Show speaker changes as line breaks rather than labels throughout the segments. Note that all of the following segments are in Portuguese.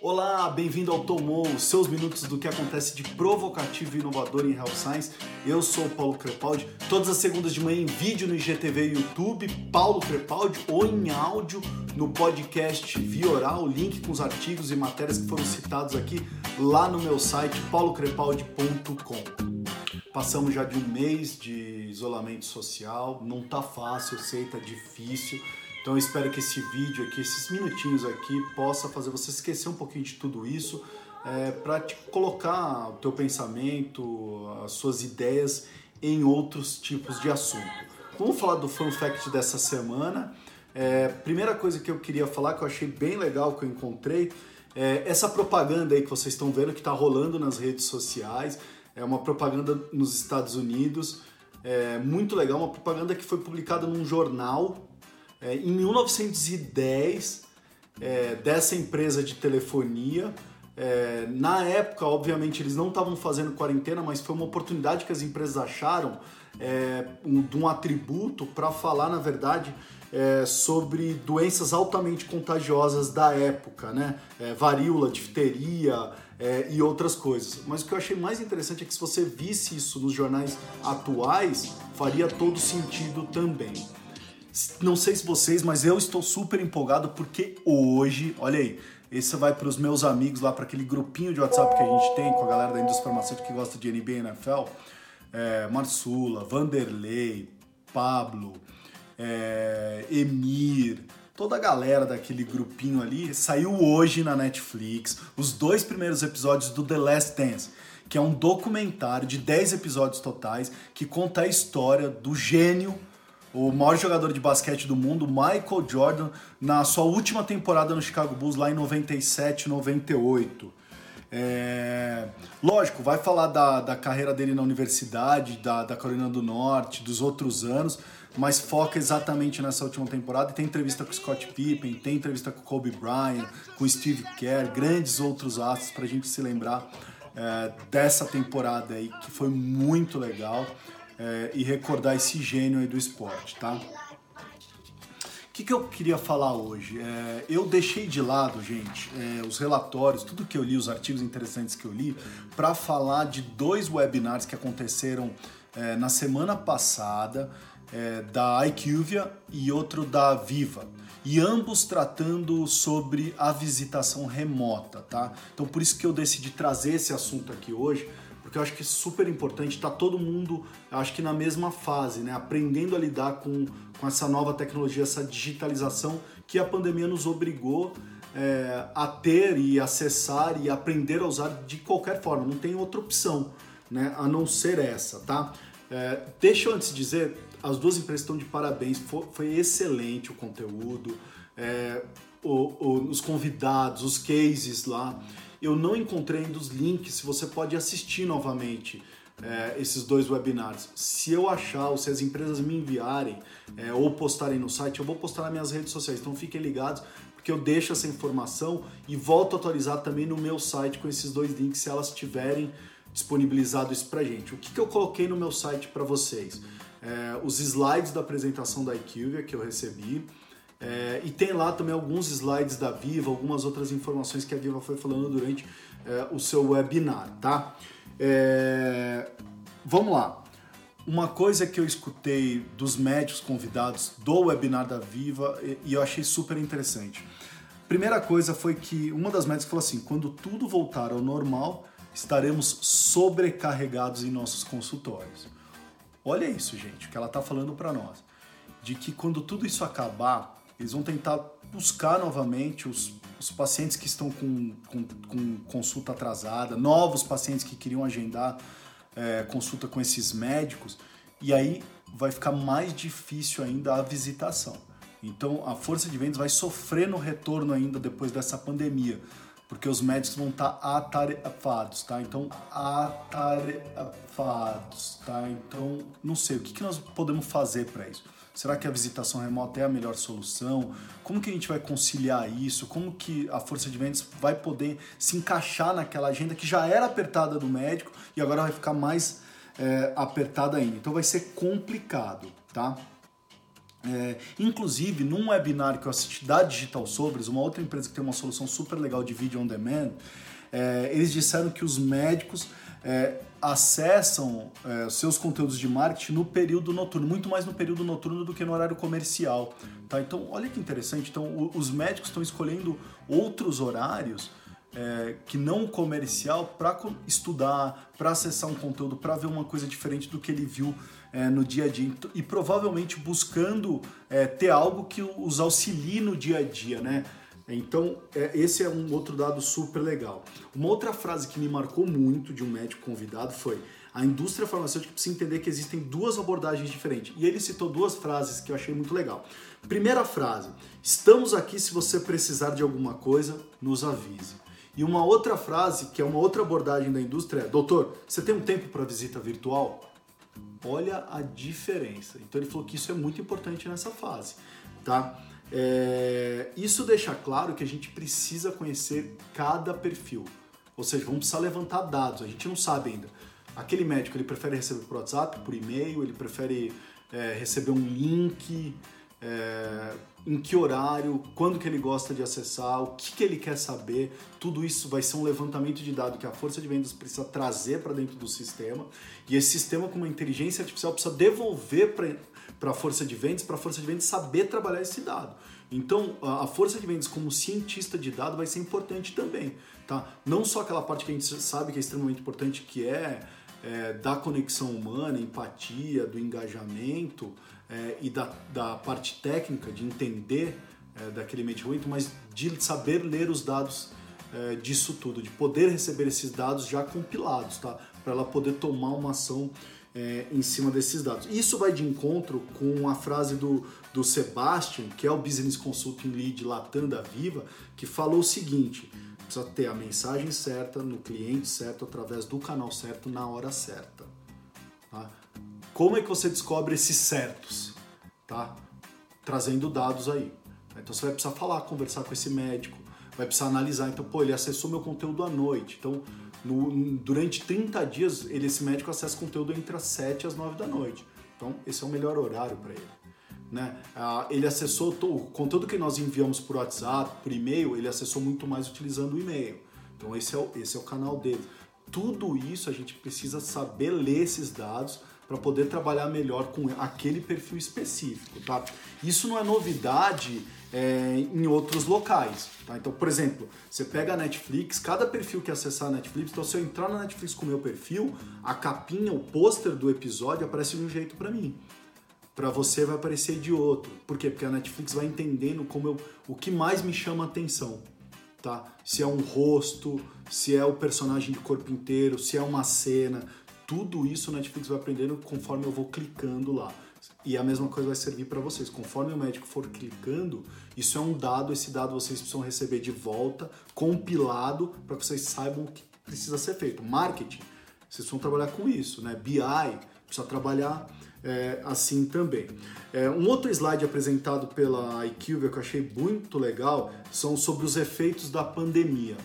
Olá, bem-vindo ao Tomou, seus minutos do que acontece de provocativo e inovador em Health Science. Eu sou o Paulo Crepaldi, todas as segundas de manhã em vídeo no IGTV e YouTube, Paulo Crepaldi, ou em áudio no podcast via oral, link com os artigos e matérias que foram citados aqui lá no meu site paulocrepaldi.com. Passamos já de um mês de isolamento social, não tá fácil, eu sei, tá difícil então eu espero que esse vídeo aqui, esses minutinhos aqui, possa fazer você esquecer um pouquinho de tudo isso, é, para te colocar o teu pensamento, as suas ideias em outros tipos de assunto. Vamos falar do fun fact dessa semana. É, primeira coisa que eu queria falar, que eu achei bem legal, que eu encontrei, é essa propaganda aí que vocês estão vendo, que está rolando nas redes sociais. É uma propaganda nos Estados Unidos, é muito legal, uma propaganda que foi publicada num jornal é, em 1910, é, dessa empresa de telefonia, é, na época, obviamente, eles não estavam fazendo quarentena, mas foi uma oportunidade que as empresas acharam é, um, de um atributo para falar, na verdade, é, sobre doenças altamente contagiosas da época, né? É, varíola, difteria é, e outras coisas. Mas o que eu achei mais interessante é que se você visse isso nos jornais atuais, faria todo sentido também. Não sei se vocês, mas eu estou super empolgado porque hoje, olha aí, esse vai para os meus amigos lá, para aquele grupinho de WhatsApp que a gente tem com a galera da indústria farmacêutica que gosta de NBA e NFL. É, Marsula, Vanderlei, Pablo, é, Emir, toda a galera daquele grupinho ali saiu hoje na Netflix os dois primeiros episódios do The Last Dance, que é um documentário de 10 episódios totais que conta a história do gênio o maior jogador de basquete do mundo, Michael Jordan, na sua última temporada no Chicago Bulls, lá em 97, 98. É... Lógico, vai falar da, da carreira dele na universidade, da, da Carolina do Norte, dos outros anos, mas foca exatamente nessa última temporada. E tem entrevista com Scott Pippen, tem entrevista com Kobe Bryant, com Steve Kerr, grandes outros astros para a gente se lembrar é, dessa temporada aí, que foi muito legal é, e recordar esse gênio aí do esporte, tá? O que, que eu queria falar hoje? É, eu deixei de lado, gente, é, os relatórios, tudo que eu li, os artigos interessantes que eu li, para falar de dois webinars que aconteceram na semana passada, da IQVIA e outro da Viva. E ambos tratando sobre a visitação remota, tá? Então por isso que eu decidi trazer esse assunto aqui hoje, porque eu acho que é super importante, está todo mundo, acho que na mesma fase, né? Aprendendo a lidar com, com essa nova tecnologia, essa digitalização que a pandemia nos obrigou é, a ter e acessar e aprender a usar de qualquer forma, não tem outra opção, né? A não ser essa, tá? É, deixa eu antes dizer, as duas empresas estão de parabéns, foi, foi excelente o conteúdo, é, o, o, os convidados, os cases lá. Eu não encontrei ainda os links, você pode assistir novamente é, esses dois webinars. Se eu achar, ou se as empresas me enviarem é, ou postarem no site, eu vou postar nas minhas redes sociais. Então fiquem ligados, porque eu deixo essa informação e volto a atualizar também no meu site com esses dois links, se elas tiverem disponibilizado isso pra gente. O que, que eu coloquei no meu site para vocês? É, os slides da apresentação da IQVIA que eu recebi, é, e tem lá também alguns slides da Viva, algumas outras informações que a Viva foi falando durante é, o seu webinar, tá? É, vamos lá. Uma coisa que eu escutei dos médicos convidados do webinar da Viva e eu achei super interessante. Primeira coisa foi que uma das médicas falou assim: quando tudo voltar ao normal, estaremos sobrecarregados em nossos consultórios. Olha isso, gente, o que ela está falando para nós. De que quando tudo isso acabar, eles vão tentar buscar novamente os, os pacientes que estão com, com, com, consulta atrasada, novos pacientes que queriam agendar é, consulta com esses médicos, e aí vai ficar mais difícil ainda a visitação. Então a força de vendas vai sofrer no retorno ainda depois dessa pandemia, porque os médicos vão estar atarefados, tá? Então, atarefados, tá? Então, não sei, o que, que nós podemos fazer para isso? Será que a visitação remota é a melhor solução? Como que a gente vai conciliar isso? Como que a força de vendas vai poder se encaixar naquela agenda que já era apertada do médico e agora vai ficar mais é, apertada ainda? Então vai ser complicado, tá? É, inclusive, num webinar que eu assisti da Digital Sobres, uma outra empresa que tem uma solução super legal de vídeo on demand, é, eles disseram que os médicos é, acessam é, seus conteúdos de marketing no período noturno, muito mais no período noturno do que no horário comercial. Tá? Então, olha que interessante. Então, o, os médicos estão escolhendo outros horários é, que não comercial para estudar, para acessar um conteúdo, para ver uma coisa diferente do que ele viu é, no dia a dia e provavelmente buscando é, ter algo que os auxilie no dia a dia, né? Então, é, esse é um outro dado super legal. Uma outra frase que me marcou muito de um médico convidado foi: a indústria farmacêutica precisa entender que existem duas abordagens diferentes. E ele citou duas frases que eu achei muito legal. Primeira frase: estamos aqui se você precisar de alguma coisa, nos avise. E uma outra frase, que é uma outra abordagem da indústria, é: doutor, você tem um tempo para visita virtual? Olha a diferença. Então ele falou que isso é muito importante nessa fase, tá? É, isso deixa claro que a gente precisa conhecer cada perfil. Ou seja, vamos precisar levantar dados. A gente não sabe ainda. Aquele médico ele prefere receber por WhatsApp, por e-mail, ele prefere é, receber um link, é, em que horário, quando que ele gosta de acessar, o que, que ele quer saber. Tudo isso vai ser um levantamento de dados que a força de vendas precisa trazer para dentro do sistema. E esse sistema, com uma inteligência artificial, precisa devolver para a força de vendas, para a força de vendas saber trabalhar esse dado. Então, a força de vendas como cientista de dado vai ser importante também, tá? Não só aquela parte que a gente sabe que é extremamente importante, que é, é da conexão humana, empatia, do engajamento, é, e da, da parte técnica, de entender é, daquele medicamento, mas de saber ler os dados é, disso tudo, de poder receber esses dados já compilados, tá? Para ela poder tomar uma ação é, em cima desses dados. Isso vai de encontro com a frase do, do Sebastian, que é o Business Consulting Lead Latam da Viva, que falou o seguinte: precisa ter a mensagem certa, no cliente certo, através do canal certo, na hora certa. Tá? Como é que você descobre esses certos? Tá? Trazendo dados aí. Então você vai precisar falar, conversar com esse médico, vai precisar analisar. Então, pô, ele acessou meu conteúdo à noite. Então, no, durante 30 dias, ele, esse médico acessa conteúdo entre as 7 e as 9 da noite. Então, esse é o melhor horário para ele. Né? Ah, ele acessou o conteúdo que nós enviamos por WhatsApp, por e-mail, ele acessou muito mais utilizando o e-mail. Então, esse é o, esse é o canal dele. Tudo isso a gente precisa saber ler esses dados para poder trabalhar melhor com aquele perfil específico, tá? Isso não é novidade é, em outros locais, tá? Então, por exemplo, você pega a Netflix, cada perfil que acessar a Netflix, então se eu entrar na Netflix com o meu perfil, a capinha, o pôster do episódio aparece de um jeito para mim. Para você vai aparecer de outro. Por quê? Porque a Netflix vai entendendo como eu, o que mais me chama atenção, tá? Se é um rosto, se é o personagem de corpo inteiro, se é uma cena, tudo isso o Netflix vai aprendendo conforme eu vou clicando lá. E a mesma coisa vai servir para vocês. Conforme o médico for clicando, isso é um dado, esse dado vocês precisam receber de volta, compilado, para que vocês saibam o que precisa ser feito. Marketing, vocês vão trabalhar com isso, né? BI, precisa trabalhar é, assim também. É, um outro slide apresentado pela IQVIA que eu achei muito legal são sobre os efeitos da pandemia.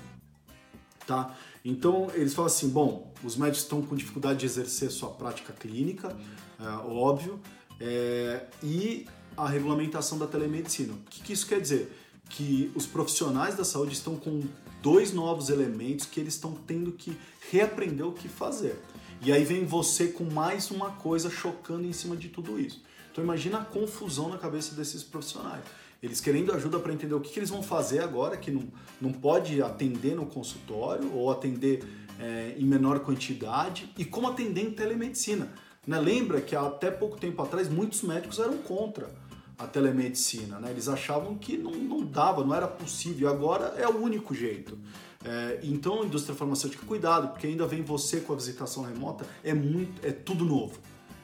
Tá? Então eles falam assim: bom, os médicos estão com dificuldade de exercer sua prática clínica, é, óbvio, é, e a regulamentação da telemedicina. O que, que isso quer dizer? Que os profissionais da saúde estão com dois novos elementos que eles estão tendo que reaprender o que fazer. E aí vem você com mais uma coisa chocando em cima de tudo isso. Então imagina a confusão na cabeça desses profissionais eles querendo ajuda para entender o que, que, eles vão fazer agora, que não, não pode atender no consultório ou atender é, em menor quantidade, e como atender em telemedicina. Né? Lembra que até pouco tempo atrás muitos médicos eram contra a telemedicina, né? eles achavam que não, não dava, não era possível, agora é o único jeito. É, então, indústria farmacêutica, cuidado, porque ainda vem você com a visitação remota, é, muito, é tudo novo.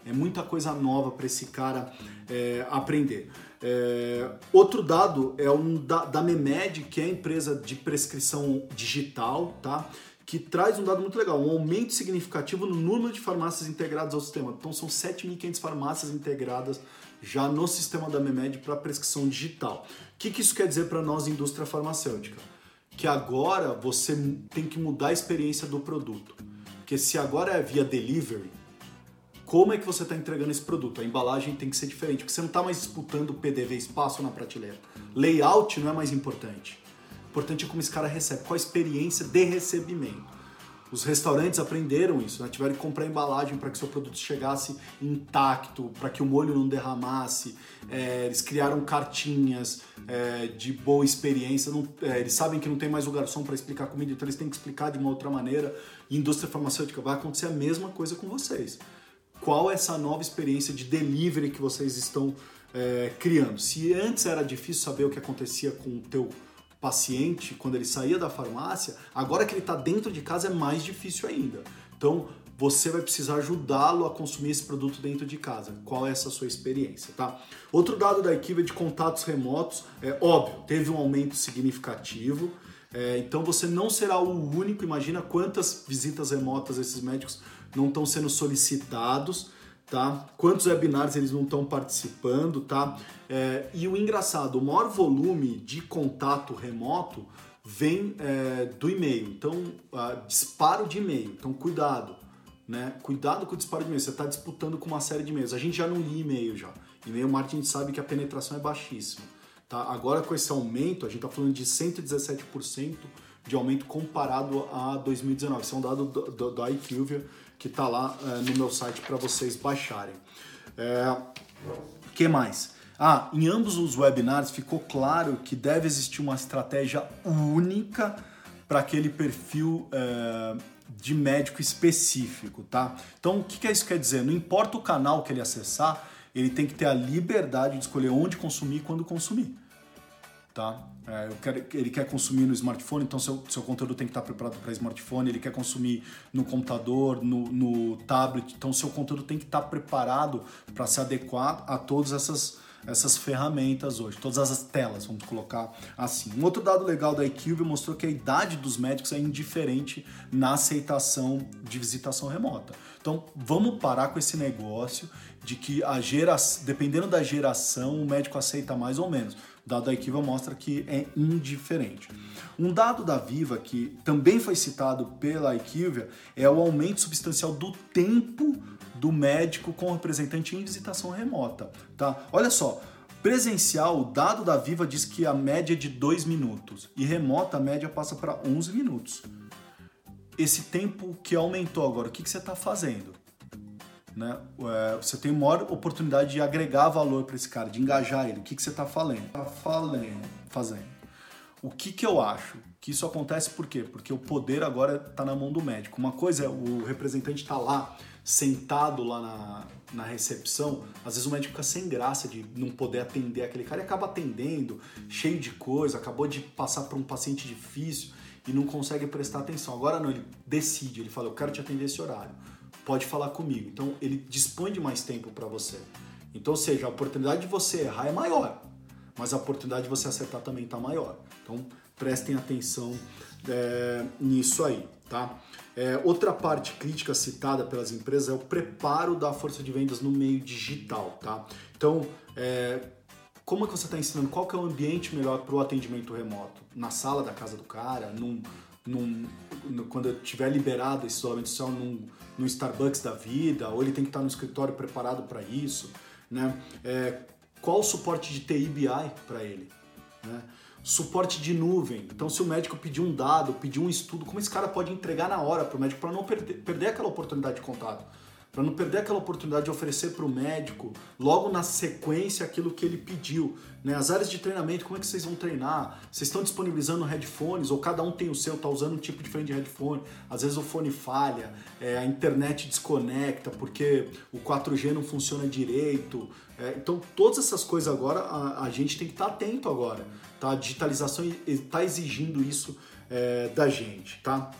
É muita coisa nova para esse cara é, aprender. É, outro dado é um da, da Memed, que é a empresa de prescrição digital, tá? Que traz um dado muito legal, um aumento significativo no número de farmácias integradas ao sistema. Então são 7.500 farmácias integradas já no sistema da Memed para prescrição digital. O que, que isso quer dizer para nós, indústria farmacêutica? Que agora você tem que mudar a experiência do produto. Porque se agora é via delivery, como é que você está entregando esse produto. A embalagem tem que ser diferente, porque você não está mais disputando PDV espaço na prateleira. Layout não é mais importante. Importante é como esse cara recebe, qual a experiência de recebimento. Os restaurantes aprenderam isso, né? tiveram que comprar embalagem para que seu produto chegasse intacto, para que o molho não derramasse. É, eles criaram cartinhas é, de boa experiência. Não, é, eles sabem que não tem mais o garçom para explicar a comida, então eles têm que explicar de uma outra maneira. E indústria farmacêutica vai acontecer a mesma coisa com vocês. Qual é essa nova experiência de delivery que vocês estão é, criando? Se antes era difícil saber o que acontecia com o teu paciente, quando ele saía da farmácia, agora que ele está dentro de casa é mais difícil ainda. Então, você vai precisar ajudá-lo a consumir esse produto dentro de casa. Qual é essa sua experiência, tá? Outro dado da equipe de contatos remotos, é óbvio, teve um aumento significativo. É, então você não será o único. Imagina quantas visitas remotas esses médicos não estão sendo solicitados tá? Quantos webinars eles não estão participando, tá? É, e o engraçado, o maior volume de contato remoto vem é, do e-mail. Então, uh, disparo de e-mail. Então, cuidado, né? Cuidado com o disparo de e-mail. Você está disputando com uma série de e-mails. A gente já não lia e-mail já. E-mail marketing sabe que a penetração é baixíssima. Tá? Agora, com esse aumento, a gente está falando de 117% de aumento comparado a 2019. Esse é um dado do, do, do IQVIA que está lá é, no meu site para vocês baixarem. É, que mais? Ah, em ambos os webinars ficou claro que deve existir uma estratégia única para aquele perfil é, de médico específico, tá? Então, o que, que isso quer dizer? Não importa o canal que ele acessar, ele tem que ter a liberdade de escolher onde consumir e quando consumir tá? É, quero, ele quer consumir no smartphone, então seu, seu conteúdo tem que estar preparado para smartphone, ele quer consumir no computador, no, no tablet, então seu conteúdo tem que estar preparado para se adequar a todas essas, essas ferramentas hoje, todas as telas, vamos colocar assim. Um outro dado legal da equipe mostrou que a idade dos médicos é indiferente na aceitação de visitação remota. Então vamos parar com esse negócio de que a geração, dependendo da geração, o médico aceita mais ou menos dado da Equiva mostra que é indiferente. Um dado da Viva que também foi citado pela Equivia é o aumento substancial do tempo do médico com o representante em visitação remota. Tá? Olha só, presencial, o dado da Viva diz que a média é de 2 minutos e remota a média passa para 11 minutos. Esse tempo que aumentou agora, o que, que você está fazendo? Né? É, você tem maior oportunidade de agregar valor para esse cara, de engajar ele. O que, que você está falando? Tá falando, fazendo. O que, que eu acho? Que isso acontece por quê? Porque o poder agora está na mão do médico. Uma coisa é o representante estar tá lá, sentado lá na, na recepção, às vezes o médico fica sem graça de não poder atender aquele cara e acaba atendendo, cheio de coisa, acabou de passar por um paciente difícil e não consegue prestar atenção. Agora não, ele decide, ele fala, eu quero te atender esse horário pode falar comigo. Então ele dispõe de mais tempo para você. Então, seja, a oportunidade de você errar é maior, mas a oportunidade de você acertar também está maior. Então prestem atenção é, nisso aí, tá? É, outra parte crítica citada pelas empresas é o preparo da força de vendas no meio digital, tá? Então, é, como é que você está ensinando? Qual que é o ambiente melhor para o atendimento remoto? Na sala da casa do cara? Num, num, quando tiver liberado esse isolamento social num, num Starbucks da vida, ou ele tem que estar no escritório preparado para isso, né? É, qual o suporte de TI BI para ele? Né? Suporte de nuvem. Então, se o médico pedir um dado, pedir um estudo, como esse cara pode entregar na hora para o médico para não perder, perder aquela oportunidade de contato? Para não perder aquela oportunidade de oferecer para o médico logo na sequência aquilo que ele pediu. Né? As áreas de treinamento, como é que vocês vão treinar? Vocês estão disponibilizando headphones ou cada um tem o seu, está usando um tipo diferente de headphone? Às vezes o fone falha, é, a internet desconecta porque o 4G não funciona direito. É, então todas essas coisas agora a, a gente tem que estar tá atento agora. Tá? A digitalização está exigindo isso é, da gente. Tá?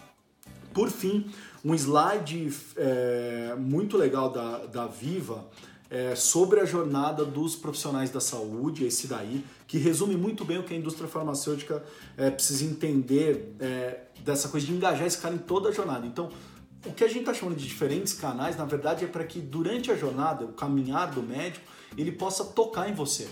Por fim, um slide é, muito legal da, da Viva é, sobre a jornada dos profissionais da saúde, esse daí, que resume muito bem o que a indústria farmacêutica é, precisa entender é, dessa coisa de engajar esse cara em toda a jornada. Então, o que a gente está chamando de diferentes canais, na verdade, é para que durante a jornada, o caminhar do médico, ele possa tocar em você.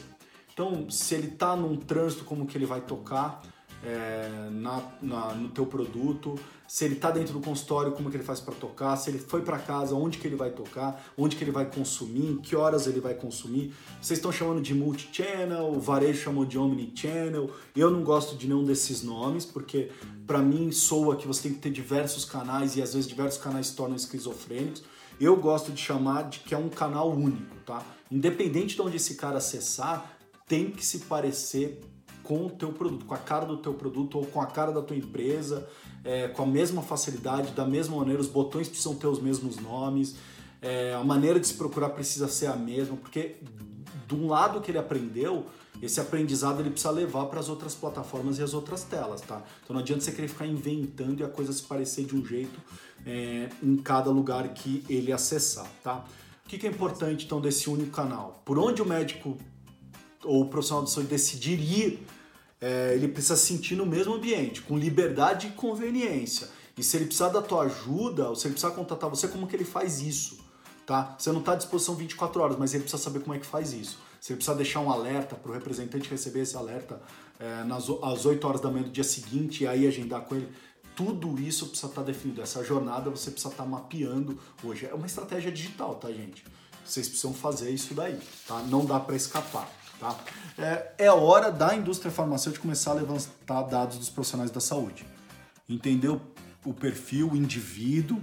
Então, se ele está num trânsito, como que ele vai tocar? É, na, na, no teu produto, se ele está dentro do consultório, como que ele faz para tocar, se ele foi para casa, onde que ele vai tocar, onde que ele vai consumir, que horas ele vai consumir. Vocês estão chamando de multi-channel, o varejo chamou de omni-channel. Eu não gosto de nenhum desses nomes, porque para mim soa que você tem que ter diversos canais e às vezes diversos canais se tornam esquizofrênicos. Eu gosto de chamar de que é um canal único, tá? Independente de onde esse cara acessar, tem que se parecer com o teu produto, com a cara do teu produto ou com a cara da tua empresa, é, com a mesma facilidade, da mesma maneira, os botões precisam ter os mesmos nomes, é, a maneira de se procurar precisa ser a mesma, porque de um lado que ele aprendeu, esse aprendizado ele precisa levar para as outras plataformas e as outras telas, tá? Então não adianta você querer ficar inventando e a coisa se parecer de um jeito é, em cada lugar que ele acessar, tá? O que, que é importante então desse único canal? Por onde o médico ou o profissional de saúde decidir ir, é, ele precisa sentir no mesmo ambiente, com liberdade e conveniência. E se ele precisar da tua ajuda, ou se ele precisar contatar você, como que ele faz isso? Tá? Você não está à disposição 24 horas, mas ele precisa saber como é que faz isso. Se ele precisa deixar um alerta para o representante receber esse alerta é, nas, às 8 horas da manhã do dia seguinte e aí agendar com ele, tudo isso precisa estar tá definido. Essa jornada você precisa estar tá mapeando hoje. É uma estratégia digital, tá, gente? Vocês precisam fazer isso daí, tá? Não dá para escapar. Tá? É, é hora da indústria farmacêutica começar a levantar dados dos profissionais da saúde. Entender o, o perfil, o indivíduo,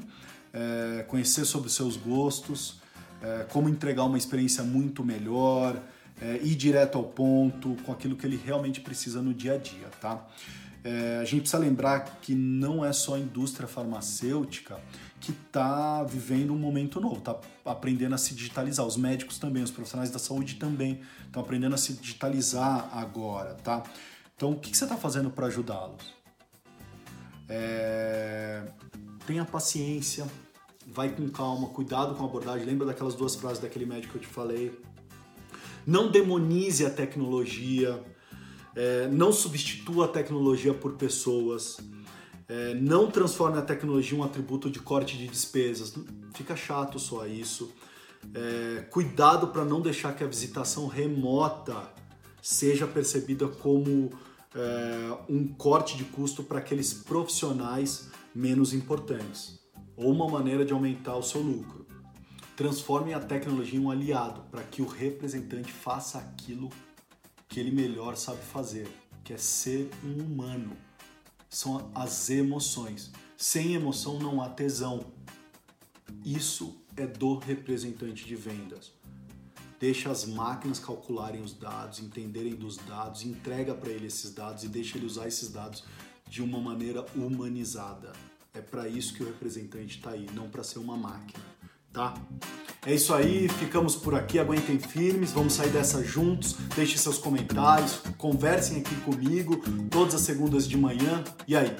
é, conhecer sobre os seus gostos, é, como entregar uma experiência muito melhor, é, ir direto ao ponto, com aquilo que ele realmente precisa no dia a dia. Tá? É, a gente precisa lembrar que não é só a indústria farmacêutica que está vivendo um momento novo, está aprendendo a se digitalizar. Os médicos também, os profissionais da saúde também estão aprendendo a se digitalizar agora, tá? Então, o que você está fazendo para ajudá-los? É... Tenha paciência, vai com calma, cuidado com a abordagem. Lembra daquelas duas frases daquele médico que eu te falei? Não demonize a tecnologia, é... não substitua a tecnologia por pessoas. É, não transforme a tecnologia em um atributo de corte de despesas. Fica chato só isso. É, cuidado para não deixar que a visitação remota seja percebida como é, um corte de custo para aqueles profissionais menos importantes ou uma maneira de aumentar o seu lucro. Transforme a tecnologia em um aliado para que o representante faça aquilo que ele melhor sabe fazer, que é ser um humano são as emoções. Sem emoção não há tesão. Isso é do representante de vendas. Deixa as máquinas calcularem os dados, entenderem dos dados, entrega para ele esses dados e deixa ele usar esses dados de uma maneira humanizada. É para isso que o representante está aí, não para ser uma máquina, tá? É isso aí, ficamos por aqui, aguentem firmes, vamos sair dessa juntos. Deixem seus comentários, conversem aqui comigo todas as segundas de manhã. E aí?